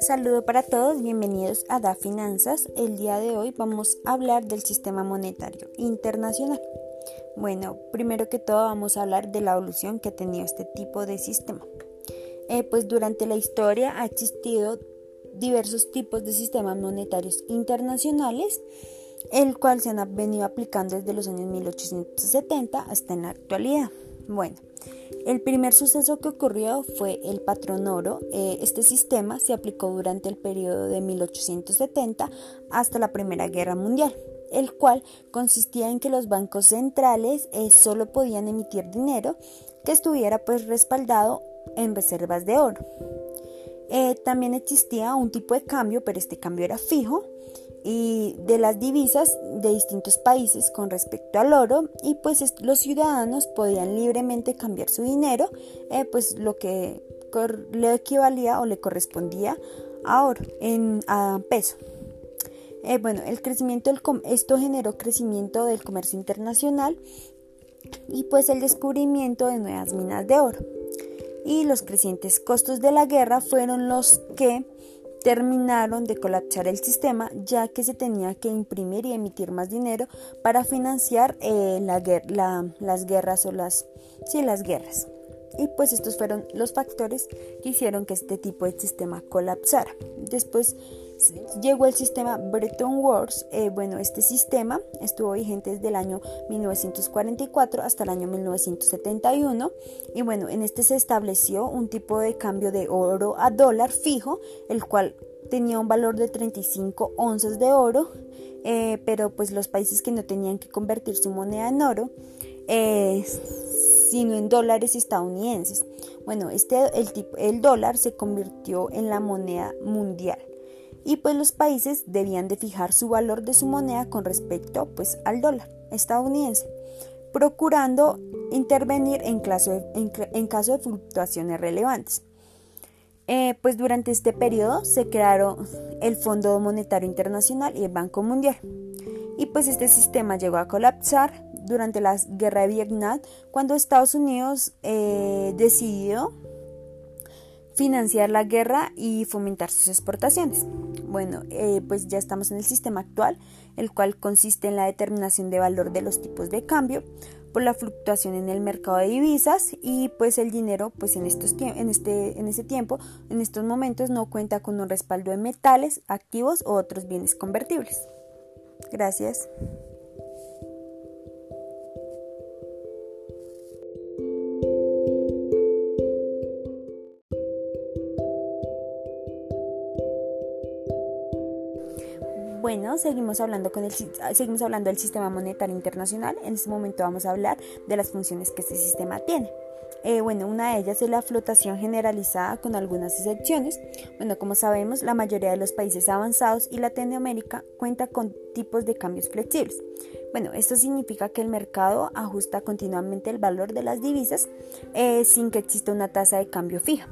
Saludo para todos, bienvenidos a Da Finanzas. El día de hoy vamos a hablar del sistema monetario internacional. Bueno, primero que todo vamos a hablar de la evolución que ha tenido este tipo de sistema. Eh, pues durante la historia ha existido diversos tipos de sistemas monetarios internacionales, el cual se han venido aplicando desde los años 1870 hasta en la actualidad. Bueno, el primer suceso que ocurrió fue el patrón oro. Eh, este sistema se aplicó durante el periodo de 1870 hasta la Primera Guerra Mundial, el cual consistía en que los bancos centrales eh, solo podían emitir dinero que estuviera pues respaldado en reservas de oro. Eh, también existía un tipo de cambio, pero este cambio era fijo y de las divisas de distintos países con respecto al oro y pues los ciudadanos podían libremente cambiar su dinero eh, pues lo que le equivalía o le correspondía a oro en a peso. Eh, bueno el crecimiento del esto generó crecimiento del comercio internacional y pues el descubrimiento de nuevas minas de oro. Y los crecientes costos de la guerra fueron los que terminaron de colapsar el sistema ya que se tenía que imprimir y emitir más dinero para financiar eh, las guerras o las, sí, las guerras. Y pues estos fueron los factores que hicieron que este tipo de sistema colapsara. Después llegó el sistema Bretton Woods. Eh, bueno, este sistema estuvo vigente desde el año 1944 hasta el año 1971. Y bueno, en este se estableció un tipo de cambio de oro a dólar fijo, el cual tenía un valor de 35 onzas de oro. Eh, pero pues los países que no tenían que convertir su moneda en oro, eh, sino en dólares estadounidenses. Bueno, este, el, el dólar se convirtió en la moneda mundial y pues los países debían de fijar su valor de su moneda con respecto pues al dólar estadounidense, procurando intervenir en, caso de, fluctuaciones relevantes. Eh, pues durante este periodo se crearon el Fondo Monetario Internacional y el Banco Mundial. Y pues este sistema llegó a colapsar durante la guerra de Vietnam cuando Estados Unidos eh, decidió financiar la guerra y fomentar sus exportaciones. Bueno, eh, pues ya estamos en el sistema actual, el cual consiste en la determinación de valor de los tipos de cambio por la fluctuación en el mercado de divisas y pues el dinero pues en estos en este en ese tiempo en estos momentos no cuenta con un respaldo de metales, activos o otros bienes convertibles. Gracias. Seguimos hablando, con el, seguimos hablando del sistema monetario internacional. En este momento vamos a hablar de las funciones que este sistema tiene. Eh, bueno, una de ellas es la flotación generalizada con algunas excepciones. Bueno, como sabemos, la mayoría de los países avanzados y Latinoamérica cuenta con tipos de cambios flexibles. Bueno, esto significa que el mercado ajusta continuamente el valor de las divisas eh, sin que exista una tasa de cambio fija.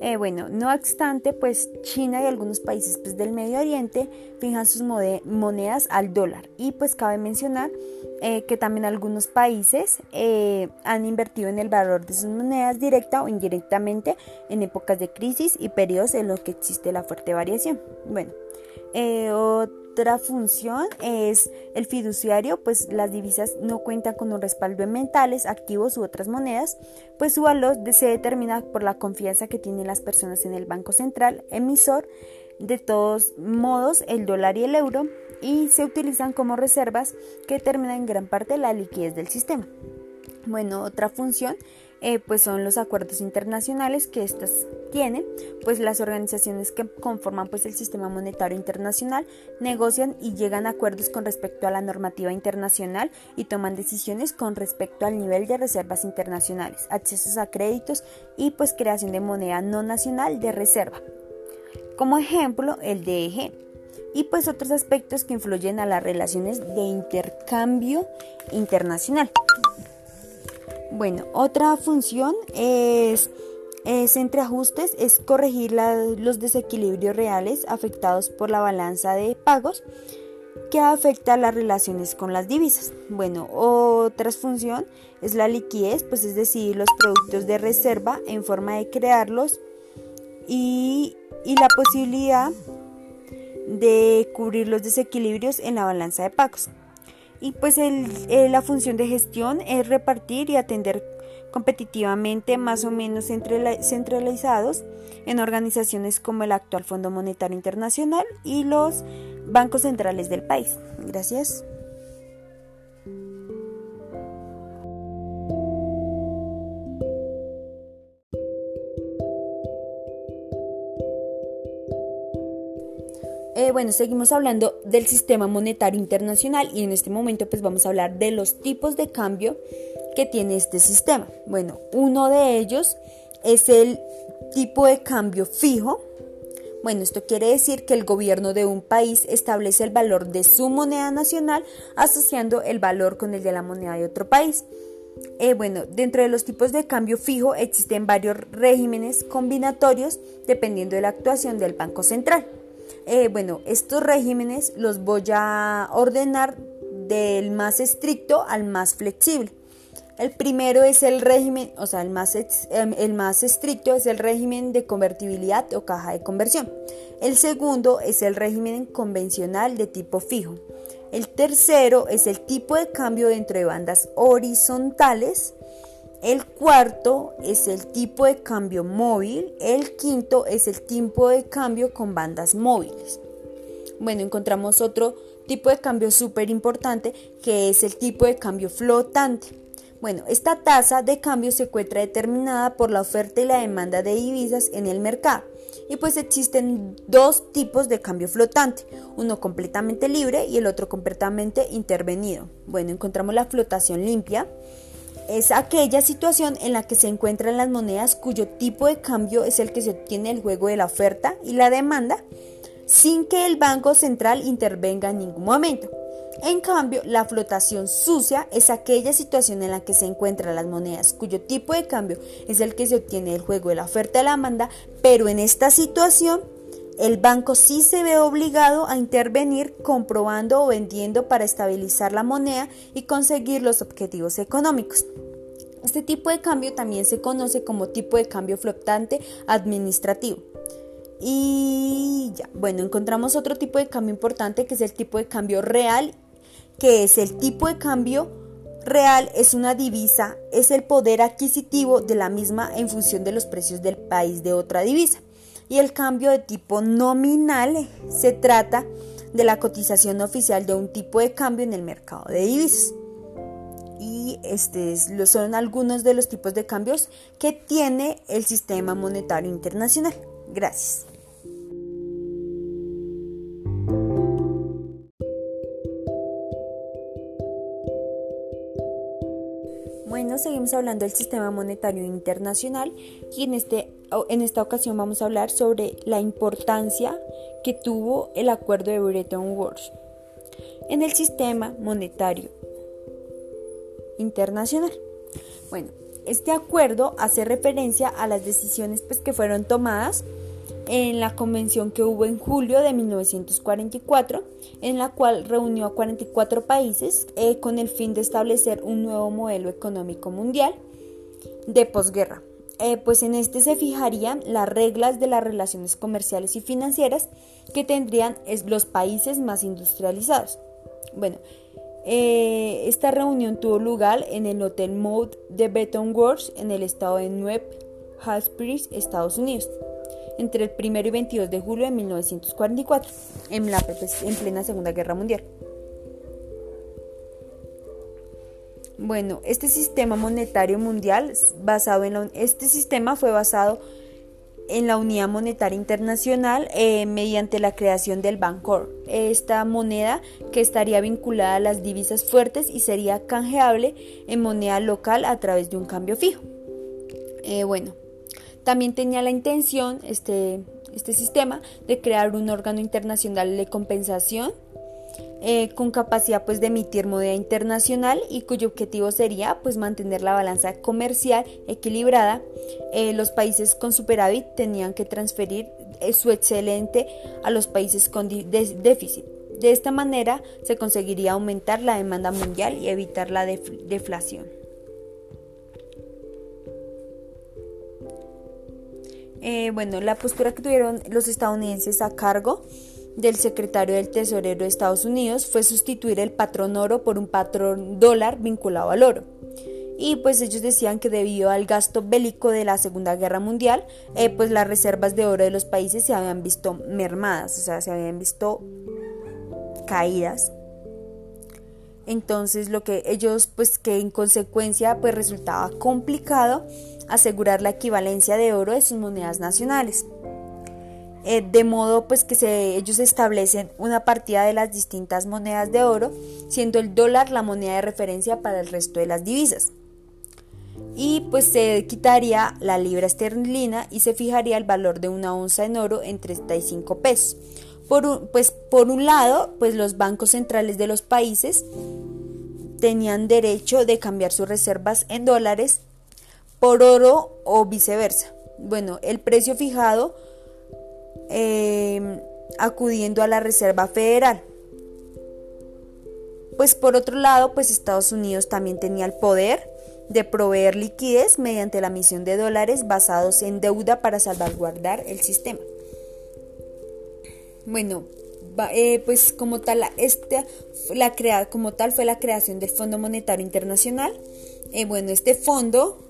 Eh, bueno, no obstante, pues China y algunos países pues, del Medio Oriente fijan sus monedas al dólar. Y pues cabe mencionar eh, que también algunos países eh, han invertido en el valor de sus monedas directa o indirectamente en épocas de crisis y periodos en los que existe la fuerte variación. Bueno, otra función es el fiduciario, pues las divisas no cuentan con un respaldo en mentales, activos u otras monedas, pues su valor se determina por la confianza que tienen las personas en el Banco Central, emisor, de todos modos el dólar y el euro, y se utilizan como reservas que determinan en gran parte la liquidez del sistema. Bueno, otra función eh, pues son los acuerdos internacionales que estas tienen, pues las organizaciones que conforman pues el sistema monetario internacional negocian y llegan a acuerdos con respecto a la normativa internacional y toman decisiones con respecto al nivel de reservas internacionales, accesos a créditos y pues creación de moneda no nacional de reserva. Como ejemplo, el DEG y pues otros aspectos que influyen a las relaciones de intercambio internacional. Bueno, otra función es, entre ajustes, es corregir los desequilibrios reales afectados por la balanza de pagos que afecta las relaciones con las divisas. Bueno, otra función es la liquidez, pues es decir, los productos de reserva en forma de crearlos y, y la posibilidad de cubrir los desequilibrios en la balanza de pagos. Y pues la función de gestión es repartir y atender competitivamente más o menos centralizados en organizaciones como el actual Fondo Monetario Internacional y los bancos centrales del país. Gracias. Eh, bueno, seguimos hablando del sistema monetario internacional y en este momento pues vamos a hablar de los tipos de cambio que tiene este sistema. Bueno, uno de ellos es el tipo de cambio fijo. Bueno, esto quiere decir que el gobierno de un país establece el valor de su moneda nacional asociando el valor con el de la moneda de otro país. Eh, bueno, dentro de los tipos de cambio fijo existen varios regímenes combinatorios dependiendo de la actuación del Banco Central. Eh, bueno, estos regímenes los voy a ordenar del más estricto al más flexible. El primero es el régimen, o sea, el más, em, el más estricto es el régimen de convertibilidad o caja de conversión. El segundo es el régimen convencional de tipo fijo. El tercero es el tipo de cambio dentro de bandas horizontales. El cuarto es el tipo de cambio móvil. El quinto es el tipo de cambio con bandas móviles. Bueno, encontramos otro tipo de cambio súper importante que es el tipo de cambio flotante. Bueno, esta tasa de cambio se encuentra determinada por la oferta y la demanda de divisas en el mercado. Y pues existen dos tipos de cambio flotante, uno completamente libre y el otro completamente intervenido. Bueno, encontramos la flotación limpia. Es aquella situación en la que se encuentran las monedas cuyo tipo de cambio es el que se obtiene el juego de la oferta y la demanda sin que el Banco Central intervenga en ningún momento. En cambio, la flotación sucia es aquella situación en la que se encuentran las monedas cuyo tipo de cambio es el que se obtiene del juego de la oferta y la demanda, pero en esta situación el banco sí se ve obligado a intervenir comprobando o vendiendo para estabilizar la moneda y conseguir los objetivos económicos. Este tipo de cambio también se conoce como tipo de cambio flotante administrativo. Y ya, bueno, encontramos otro tipo de cambio importante que es el tipo de cambio real que es el tipo de cambio real, es una divisa, es el poder adquisitivo de la misma en función de los precios del país de otra divisa. Y el cambio de tipo nominal se trata de la cotización oficial de un tipo de cambio en el mercado de divisas. Y este son algunos de los tipos de cambios que tiene el sistema monetario internacional. Gracias. Bueno, seguimos hablando del sistema monetario internacional y en, este, en esta ocasión vamos a hablar sobre la importancia que tuvo el acuerdo de Bretton Woods en el sistema monetario internacional. Bueno, este acuerdo hace referencia a las decisiones pues, que fueron tomadas en la convención que hubo en julio de 1944, en la cual reunió a 44 países eh, con el fin de establecer un nuevo modelo económico mundial de posguerra. Eh, pues en este se fijarían las reglas de las relaciones comerciales y financieras que tendrían los países más industrializados. Bueno, eh, esta reunión tuvo lugar en el Hotel Mode de Beton Works en el estado de New Hampshire, Estados Unidos entre el 1 y 22 de julio de 1944, en, la, en plena Segunda Guerra Mundial. Bueno, este sistema monetario mundial basado en este sistema fue basado en la Unidad Monetaria Internacional eh, mediante la creación del Bancor. Esta moneda que estaría vinculada a las divisas fuertes y sería canjeable en moneda local a través de un cambio fijo. Eh, bueno, también tenía la intención, este, este sistema, de crear un órgano internacional de compensación eh, con capacidad pues, de emitir moneda internacional y cuyo objetivo sería pues, mantener la balanza comercial equilibrada. Eh, los países con superávit tenían que transferir eh, su excelente a los países con déficit. De esta manera se conseguiría aumentar la demanda mundial y evitar la deflación. Eh, bueno, la postura que tuvieron los estadounidenses a cargo del secretario del Tesorero de Estados Unidos fue sustituir el patrón oro por un patrón dólar vinculado al oro. Y pues ellos decían que debido al gasto bélico de la Segunda Guerra Mundial, eh, pues las reservas de oro de los países se habían visto mermadas, o sea, se habían visto caídas. Entonces lo que ellos pues que en consecuencia pues resultaba complicado asegurar la equivalencia de oro de sus monedas nacionales. Eh, de modo pues que se, ellos establecen una partida de las distintas monedas de oro, siendo el dólar la moneda de referencia para el resto de las divisas. Y pues se quitaría la libra esterlina y se fijaría el valor de una onza en oro en 35 pesos. Por un, pues por un lado, pues los bancos centrales de los países tenían derecho de cambiar sus reservas en dólares por oro o viceversa. Bueno, el precio fijado em, acudiendo a la Reserva Federal. Pues por otro lado, pues Estados Unidos también tenía el poder de proveer liquidez mediante la emisión de dólares basados en deuda para salvaguardar el sistema. Bueno, eh, pues como tal, esta, la como tal fue la creación del Fondo Monetario Internacional. Eh, bueno, este fondo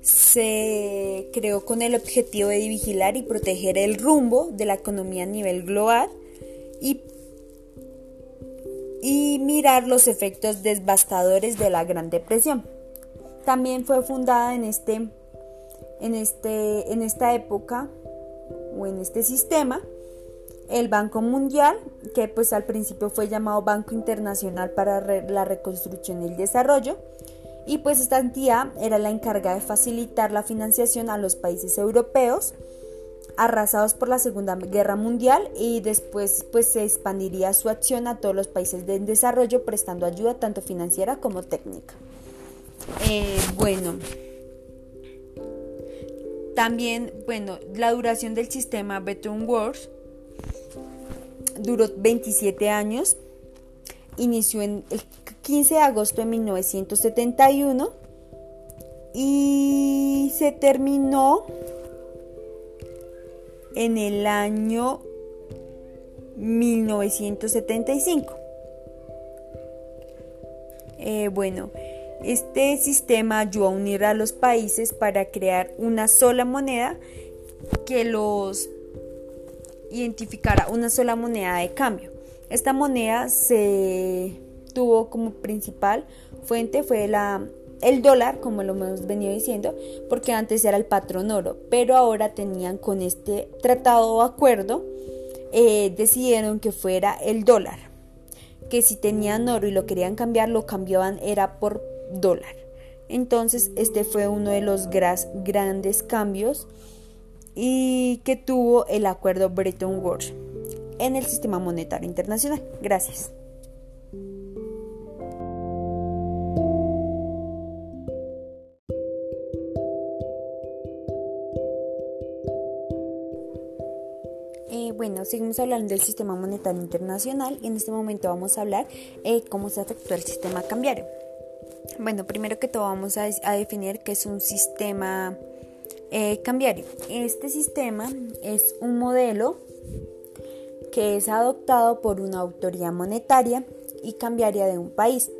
se creó con el objetivo de vigilar y proteger el rumbo de la economía a nivel global y, y mirar los efectos devastadores de la Gran Depresión. También fue fundada en, este, en, este, en esta época o en este sistema el Banco Mundial, que pues al principio fue llamado Banco Internacional para la Reconstrucción y el Desarrollo, y pues esta entidad era la encargada de facilitar la financiación a los países europeos arrasados por la Segunda Guerra Mundial y después pues se expandiría su acción a todos los países de desarrollo prestando ayuda tanto financiera como técnica. Eh, bueno, también, bueno, la duración del sistema Bretton Woods duró 27 años, inició en el 15 de agosto de 1971 y se terminó en el año 1975. Eh, bueno, este sistema ayudó a unir a los países para crear una sola moneda que los identificara una sola moneda de cambio. Esta moneda se tuvo como principal fuente fue la el dólar, como lo hemos venido diciendo, porque antes era el patrón oro, pero ahora tenían con este tratado o acuerdo, eh, decidieron que fuera el dólar, que si tenían oro y lo querían cambiar, lo cambiaban era por dólar. Entonces, este fue uno de los grandes cambios y que tuvo el acuerdo Bretton Woods en el sistema monetario internacional. Gracias. Eh, bueno, seguimos hablando del sistema monetario internacional y en este momento vamos a hablar eh, cómo se afectó el sistema cambiario. Bueno, primero que todo vamos a, definir qué es un sistema eh, cambiario. Este sistema es un modelo que es adoptado por una autoridad monetaria y cambiaria de un país,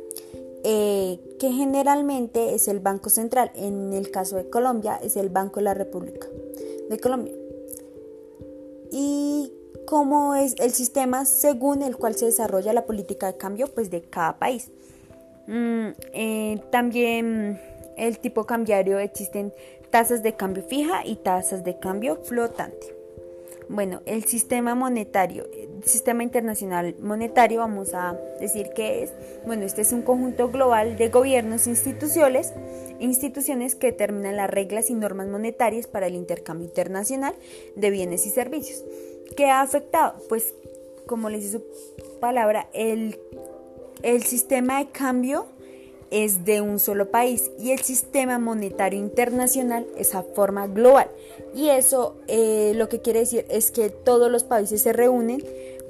eh, que generalmente es el Banco Central. En el caso de Colombia es el Banco de la República de Colombia. Y cómo es el sistema según el cual se desarrolla la política de cambio pues, de cada país. Mm, eh, también el tipo cambiario existen tasas de cambio fija y tasas de cambio flotante. Bueno, el sistema monetario, el sistema internacional monetario, vamos a decir que es, bueno, este es un conjunto global de gobiernos instituciones, instituciones que determinan las reglas y normas monetarias para el intercambio internacional de bienes y servicios. ¿Qué ha afectado? Pues, como les dice su palabra, el el sistema de cambio es de un solo país y el sistema monetario internacional es a forma global. Y eso eh, lo que quiere decir es que todos los países se reúnen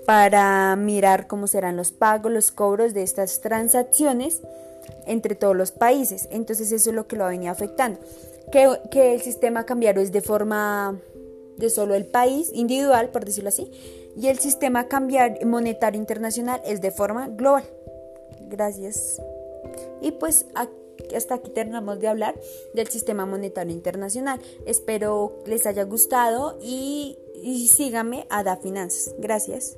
para mirar cómo serán los pagos, los cobros de estas transacciones entre todos los países. Entonces eso es lo que lo ha venido afectando. Que, que el sistema cambiario es de forma de solo el país individual, por decirlo así, y el sistema cambiar monetario internacional es de forma global. Gracias. Y pues hasta aquí terminamos de hablar del sistema monetario internacional. Espero les haya gustado y, y a Da Finanzas. Gracias.